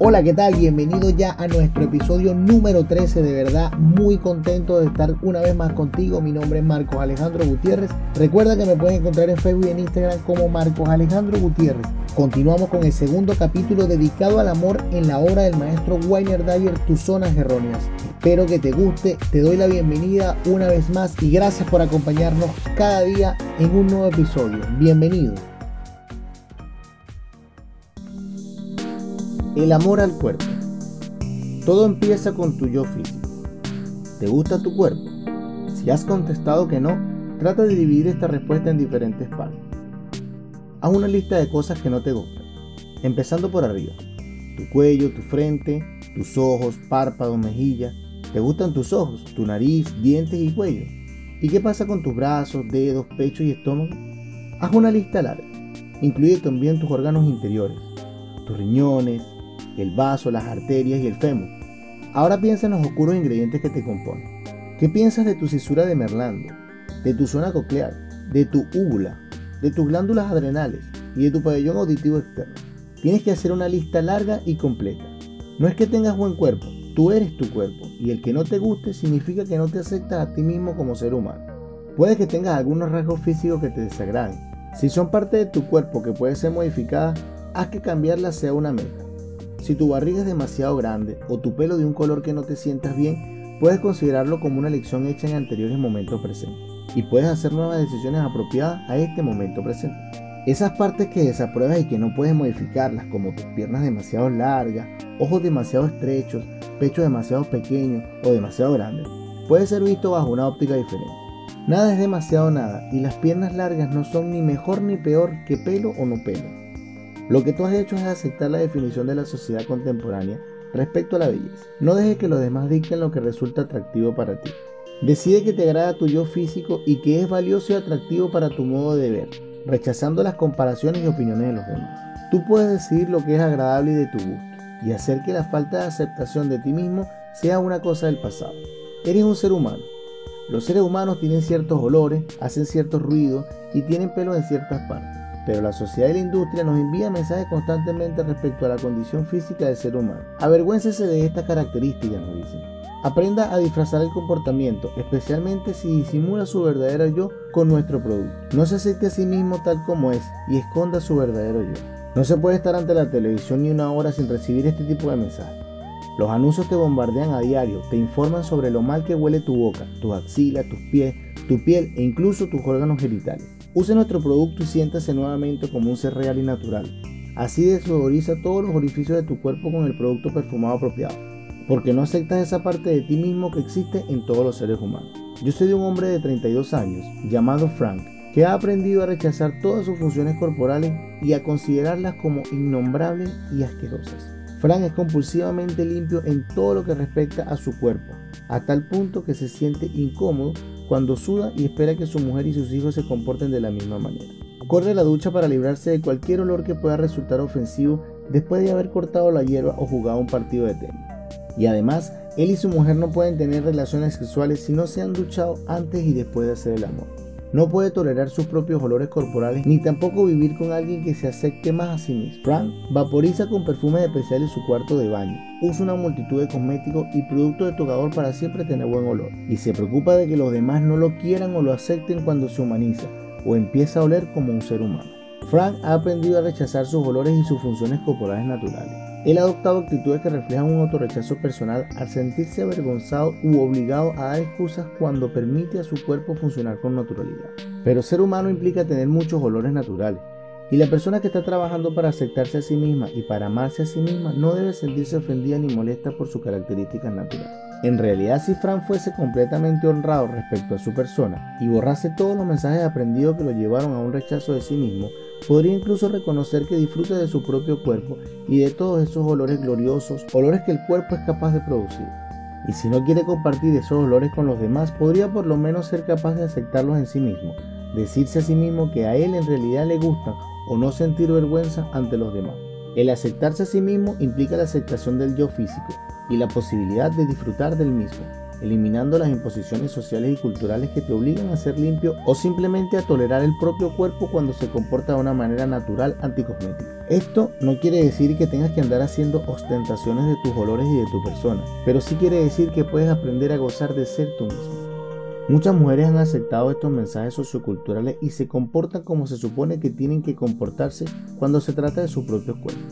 Hola, ¿qué tal? Bienvenido ya a nuestro episodio número 13. De verdad, muy contento de estar una vez más contigo. Mi nombre es Marcos Alejandro Gutiérrez. Recuerda que me puedes encontrar en Facebook y en Instagram como Marcos Alejandro Gutiérrez. Continuamos con el segundo capítulo dedicado al amor en la obra del maestro Weiner Dyer, Tus Zonas Erróneas. Espero que te guste, te doy la bienvenida una vez más y gracias por acompañarnos cada día en un nuevo episodio. Bienvenido. El amor al cuerpo. Todo empieza con tu yo físico. ¿Te gusta tu cuerpo? Si has contestado que no, trata de dividir esta respuesta en diferentes partes. Haz una lista de cosas que no te gustan, empezando por arriba. Tu cuello, tu frente, tus ojos, párpados, mejillas. ¿Te gustan tus ojos, tu nariz, dientes y cuello? ¿Y qué pasa con tus brazos, dedos, pecho y estómago? Haz una lista larga. Incluye también tus órganos interiores, tus riñones, el vaso, las arterias y el fémur. Ahora piensa en los oscuros ingredientes que te componen. ¿Qué piensas de tu cisura de Merlando, de tu zona coclear, de tu úvula, de tus glándulas adrenales y de tu pabellón auditivo externo? Tienes que hacer una lista larga y completa. No es que tengas buen cuerpo, tú eres tu cuerpo y el que no te guste significa que no te aceptas a ti mismo como ser humano. Puede que tengas algunos rasgos físicos que te desagraden. Si son parte de tu cuerpo que puede ser modificada, haz que cambiarla sea una meta. Si tu barriga es demasiado grande o tu pelo de un color que no te sientas bien, puedes considerarlo como una elección hecha en anteriores momentos presentes y puedes hacer nuevas decisiones apropiadas a este momento presente. Esas partes que desapruebas y que no puedes modificarlas, como tus piernas demasiado largas, ojos demasiado estrechos, pecho demasiado pequeño o demasiado grande, puede ser visto bajo una óptica diferente. Nada es demasiado nada y las piernas largas no son ni mejor ni peor que pelo o no pelo. Lo que tú has hecho es aceptar la definición de la sociedad contemporánea respecto a la belleza. No dejes que los demás dicten lo que resulta atractivo para ti. Decide que te agrada tu yo físico y que es valioso y atractivo para tu modo de ver, rechazando las comparaciones y opiniones de los demás. Tú puedes decidir lo que es agradable y de tu gusto, y hacer que la falta de aceptación de ti mismo sea una cosa del pasado. Eres un ser humano. Los seres humanos tienen ciertos olores, hacen ciertos ruidos y tienen pelo en ciertas partes pero la sociedad y la industria nos envía mensajes constantemente respecto a la condición física del ser humano. Avergüéncese de estas características, nos dicen. Aprenda a disfrazar el comportamiento, especialmente si disimula su verdadero yo con nuestro producto. No se acepte a sí mismo tal como es y esconda su verdadero yo. No se puede estar ante la televisión ni una hora sin recibir este tipo de mensajes. Los anuncios te bombardean a diario, te informan sobre lo mal que huele tu boca, tus axilas, tus pies, tu piel e incluso tus órganos genitales. Use nuestro producto y siéntase nuevamente como un ser real y natural. Así desodoriza todos los orificios de tu cuerpo con el producto perfumado apropiado. Porque no aceptas esa parte de ti mismo que existe en todos los seres humanos. Yo soy de un hombre de 32 años, llamado Frank, que ha aprendido a rechazar todas sus funciones corporales y a considerarlas como innombrables y asquerosas. Frank es compulsivamente limpio en todo lo que respecta a su cuerpo, a tal punto que se siente incómodo cuando suda y espera que su mujer y sus hijos se comporten de la misma manera. Corre la ducha para librarse de cualquier olor que pueda resultar ofensivo después de haber cortado la hierba o jugado un partido de tenis. Y además, él y su mujer no pueden tener relaciones sexuales si no se han duchado antes y después de hacer el amor. No puede tolerar sus propios olores corporales ni tampoco vivir con alguien que se acepte más a sí mismo. Frank vaporiza con perfumes especiales su cuarto de baño, usa una multitud de cosméticos y productos de tocador para siempre tener buen olor, y se preocupa de que los demás no lo quieran o lo acepten cuando se humaniza o empieza a oler como un ser humano. Frank ha aprendido a rechazar sus olores y sus funciones corporales naturales. Él ha adoptado actitudes que reflejan un autorrechazo personal al sentirse avergonzado u obligado a dar excusas cuando permite a su cuerpo funcionar con naturalidad. Pero ser humano implica tener muchos olores naturales, y la persona que está trabajando para aceptarse a sí misma y para amarse a sí misma no debe sentirse ofendida ni molesta por sus características naturales. En realidad, si Fran fuese completamente honrado respecto a su persona y borrase todos los mensajes aprendidos que lo llevaron a un rechazo de sí mismo, podría incluso reconocer que disfruta de su propio cuerpo y de todos esos olores gloriosos, olores que el cuerpo es capaz de producir. Y si no quiere compartir esos olores con los demás, podría por lo menos ser capaz de aceptarlos en sí mismo, decirse a sí mismo que a él en realidad le gustan o no sentir vergüenza ante los demás. El aceptarse a sí mismo implica la aceptación del yo físico y la posibilidad de disfrutar del mismo. eliminando las imposiciones sociales y culturales que te obligan a ser limpio o simplemente a tolerar el propio cuerpo cuando se comporta de una manera natural anticosmética. Esto no quiere decir que tengas que andar haciendo ostentaciones de tus olores y de tu persona, pero sí quiere decir que puedes aprender a gozar de ser tú mismo. Muchas mujeres han aceptado estos mensajes socioculturales y se comportan como se supone que tienen que comportarse cuando se trata de su propio cuerpo.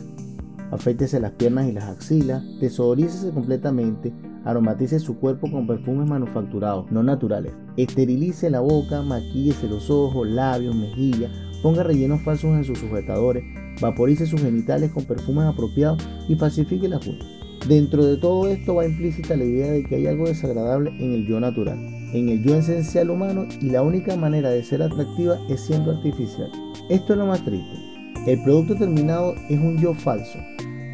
Afeítese las piernas y las axilas, desodorícese completamente, aromatice su cuerpo con perfumes manufacturados, no naturales. Esterilice la boca, maquíllese los ojos, labios, mejillas, ponga rellenos falsos en sus sujetadores, vaporice sus genitales con perfumes apropiados y falsifique las uñas. Dentro de todo esto va implícita la idea de que hay algo desagradable en el yo natural, en el yo esencial humano y la única manera de ser atractiva es siendo artificial. Esto es lo más triste. El producto terminado es un yo falso,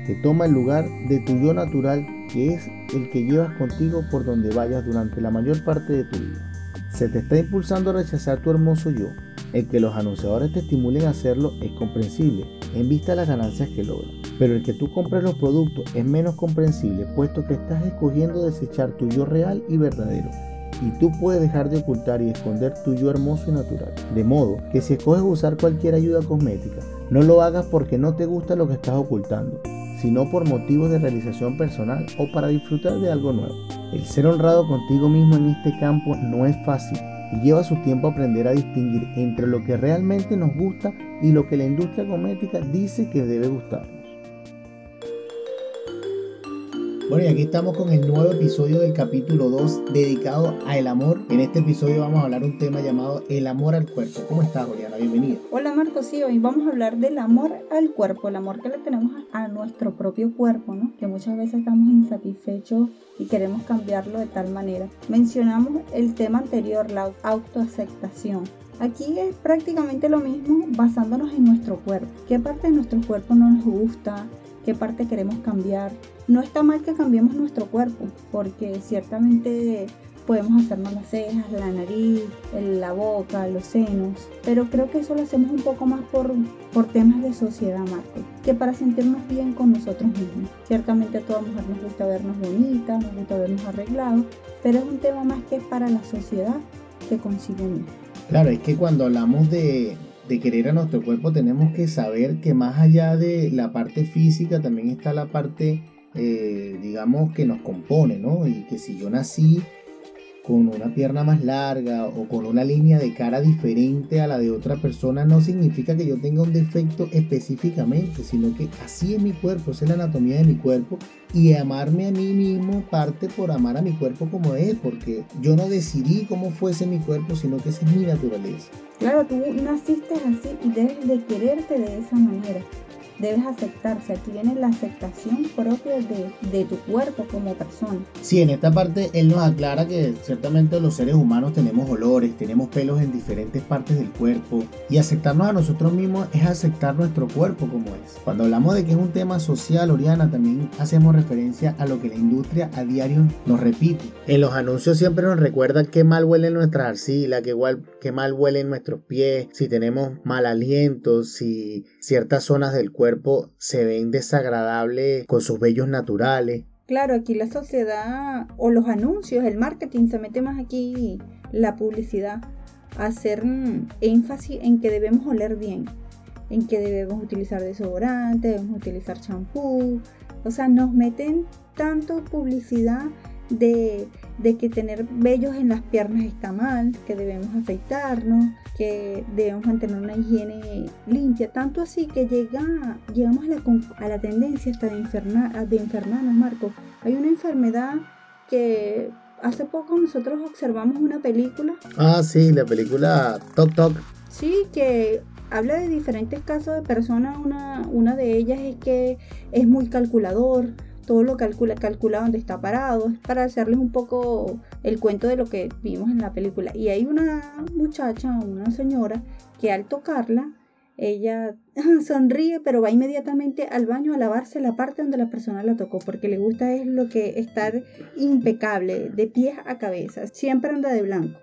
que toma el lugar de tu yo natural, que es el que llevas contigo por donde vayas durante la mayor parte de tu vida. Se te está impulsando a rechazar tu hermoso yo. El que los anunciadores te estimulen a hacerlo es comprensible, en vista de las ganancias que logran. Pero el que tú compres los productos es menos comprensible, puesto que estás escogiendo desechar tu yo real y verdadero. Y tú puedes dejar de ocultar y esconder tu yo hermoso y natural. De modo que si escoges usar cualquier ayuda cosmética, no lo hagas porque no te gusta lo que estás ocultando, sino por motivos de realización personal o para disfrutar de algo nuevo. El ser honrado contigo mismo en este campo no es fácil y lleva su tiempo aprender a distinguir entre lo que realmente nos gusta y lo que la industria cosmética dice que debe gustarnos. Bueno, y aquí estamos con el nuevo episodio del capítulo 2 dedicado a el amor. En este episodio vamos a hablar un tema llamado el amor al cuerpo. ¿Cómo estás, Oriana? Bienvenida. Hola, Marcos. Sí, hoy vamos a hablar del amor al cuerpo, el amor que le tenemos a nuestro propio cuerpo, ¿no? Que muchas veces estamos insatisfechos y queremos cambiarlo de tal manera. Mencionamos el tema anterior, la autoaceptación. Aquí es prácticamente lo mismo basándonos en nuestro cuerpo. ¿Qué parte de nuestro cuerpo no nos gusta? ¿Qué parte queremos cambiar? No está mal que cambiemos nuestro cuerpo, porque ciertamente podemos hacernos las cejas, la nariz, la boca, los senos, pero creo que eso lo hacemos un poco más por, por temas de sociedad, Marco, que para sentirnos bien con nosotros mismos. Ciertamente a toda mujer nos gusta vernos bonitas, nos gusta vernos arreglados, pero es un tema más que para la sociedad que consigo mismo. Claro, es que cuando hablamos de, de querer a nuestro cuerpo tenemos que saber que más allá de la parte física también está la parte eh, digamos, que nos compone, ¿no? Y que si yo nací con una pierna más larga o con una línea de cara diferente a la de otra persona no significa que yo tenga un defecto específicamente, sino que así es mi cuerpo, es la anatomía de mi cuerpo y amarme a mí mismo parte por amar a mi cuerpo como es, porque yo no decidí cómo fuese mi cuerpo, sino que esa es mi naturaleza. Claro, tú naciste así y debes de quererte de esa manera debes aceptarse. Aquí viene la aceptación propia de, tu cuerpo como persona. Sí, en esta parte él nos aclara que ciertamente los seres humanos tenemos olores, tenemos pelos en diferentes partes del cuerpo y aceptarnos a nosotros mismos es aceptar nuestro cuerpo como es. Cuando hablamos de que es un tema social, Oriana, también hacemos referencia a lo que la industria a diario nos repite. En los anuncios siempre nos recuerdan qué mal huele nuestra arcila, qué, qué mal huelen nuestros pies, si tenemos mal aliento, si ciertas zonas del cuerpo se ven desagradables con sus vellos naturales. Claro, aquí la sociedad o los anuncios, el marketing, se mete más aquí la publicidad, hacer énfasis en que debemos oler bien, en que debemos utilizar desodorante, debemos utilizar champú, o sea, nos meten tanto publicidad de, que tener vellos en las piernas está mal, que debemos afeitarnos, que debemos mantener una higiene limpia, tanto así que llega, llegamos a la, a la tendencia hasta de, enfermar, de enfermarnos, Marco. Hay una enfermedad que hace poco nosotros observamos una película. Ah, sí, la película Tok Tok. Sí, que habla de diferentes casos de personas. Una, una de ellas es que es muy calculador, todo lo calcula, calcula dónde está parado, es para hacerles un poco el cuento de lo que vimos en la película. Y hay una muchacha, una señora, que al tocarla, ella sonríe, pero va inmediatamente al baño a lavarse la parte donde la persona la tocó, porque le gusta es lo que estar impecable, de pies a cabeza, siempre anda de blanco.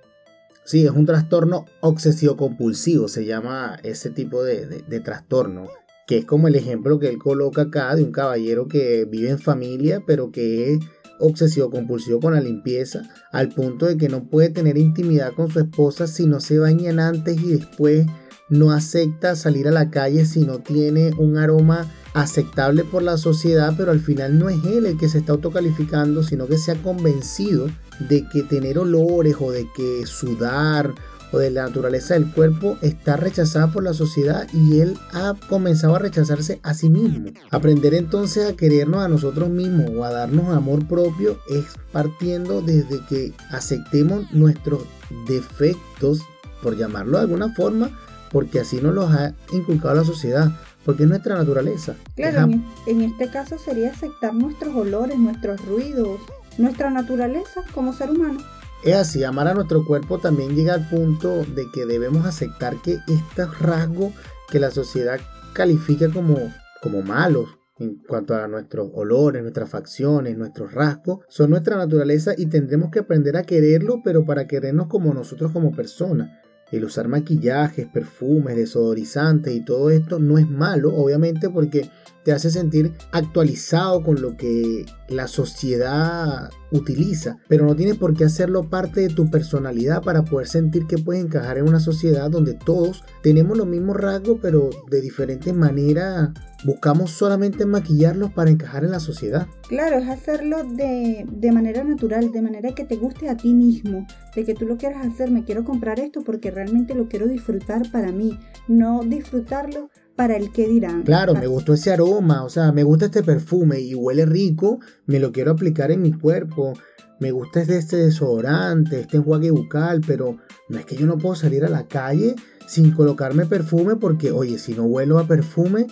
Sí, es un trastorno obsesivo compulsivo, se llama ese tipo de, de trastorno que es como el ejemplo que él coloca acá de un caballero que vive en familia, pero que es obsesivo compulsivo con la limpieza, al punto de que no puede tener intimidad con su esposa si no se bañan antes y después no acepta salir a la calle si no tiene un aroma aceptable por la sociedad, pero al final no es él el que se está autocalificando, sino que se ha convencido de que tener olores o de que sudar o de la naturaleza del cuerpo está rechazada por la sociedad y él ha comenzado a rechazarse a sí mismo. Aprender entonces a querernos a nosotros mismos o a darnos amor propio es partiendo desde que aceptemos nuestros defectos, por llamarlo de alguna forma, porque así nos los ha inculcado la sociedad, porque es nuestra naturaleza. Claro, en, este caso sería aceptar nuestros olores, nuestros ruidos, nuestra naturaleza como ser humano. Es así, amar a nuestro cuerpo también llega al punto de que debemos aceptar que estos rasgos que la sociedad califica como, como malos, en cuanto a nuestros olores, nuestras facciones, nuestros rasgos, son nuestra naturaleza y tendremos que aprender a quererlo, pero para querernos como nosotros como personas. El usar maquillajes, perfumes, desodorizantes y todo esto no es malo, obviamente, porque te hace sentir actualizado con lo que la sociedad utiliza, pero no tiene por qué hacerlo parte de tu personalidad para poder sentir que puedes encajar en una sociedad donde todos tenemos los mismos rasgos, pero de diferentes maneras buscamos solamente maquillarlos para encajar en la sociedad. Claro, es hacerlo de, de, manera natural, de manera que te guste a ti mismo, de que tú lo quieras hacer, me quiero comprar esto porque realmente lo quiero disfrutar para mí, no disfrutarlo para el que dirán. Claro, me gustó ese aroma, o sea, me gusta este perfume y huele rico, me lo quiero aplicar en mi cuerpo. Me gusta este desodorante, este enjuague bucal, pero no es que yo no puedo salir a la calle sin colocarme perfume porque, oye, si no huelo a perfume,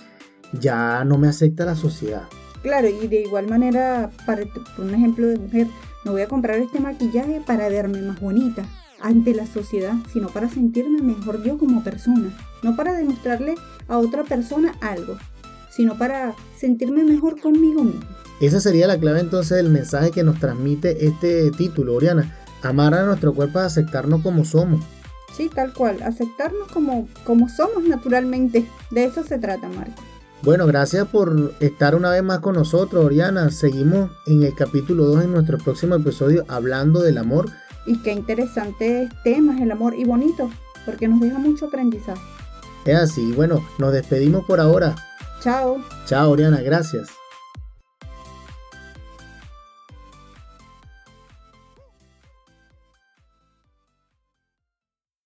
ya no me acepta la sociedad. Claro, y de igual manera, para un ejemplo de mujer, me voy a comprar este maquillaje para verme más bonita ante la sociedad, sino para sentirme mejor yo como persona, no para demostrarle a otra persona algo, sino para sentirme mejor conmigo mismo. Esa sería la clave entonces del mensaje que nos transmite este título, Oriana. Amar a nuestro cuerpo es aceptarnos como somos. Sí, tal cual, aceptarnos como, como somos naturalmente. De eso se trata, Marco. Bueno, gracias por estar una vez más con nosotros, Oriana. Seguimos en el capítulo 2 en nuestro próximo episodio hablando del amor. Y qué interesante tema es el amor y bonito, porque nos deja mucho aprendizaje. Es así, bueno, nos despedimos por ahora. Chao. Chao, Oriana, gracias.